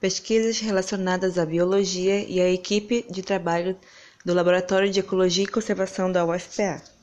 pesquisas relacionadas à biologia e a equipe de trabalho do Laboratório de Ecologia e Conservação da UFPA.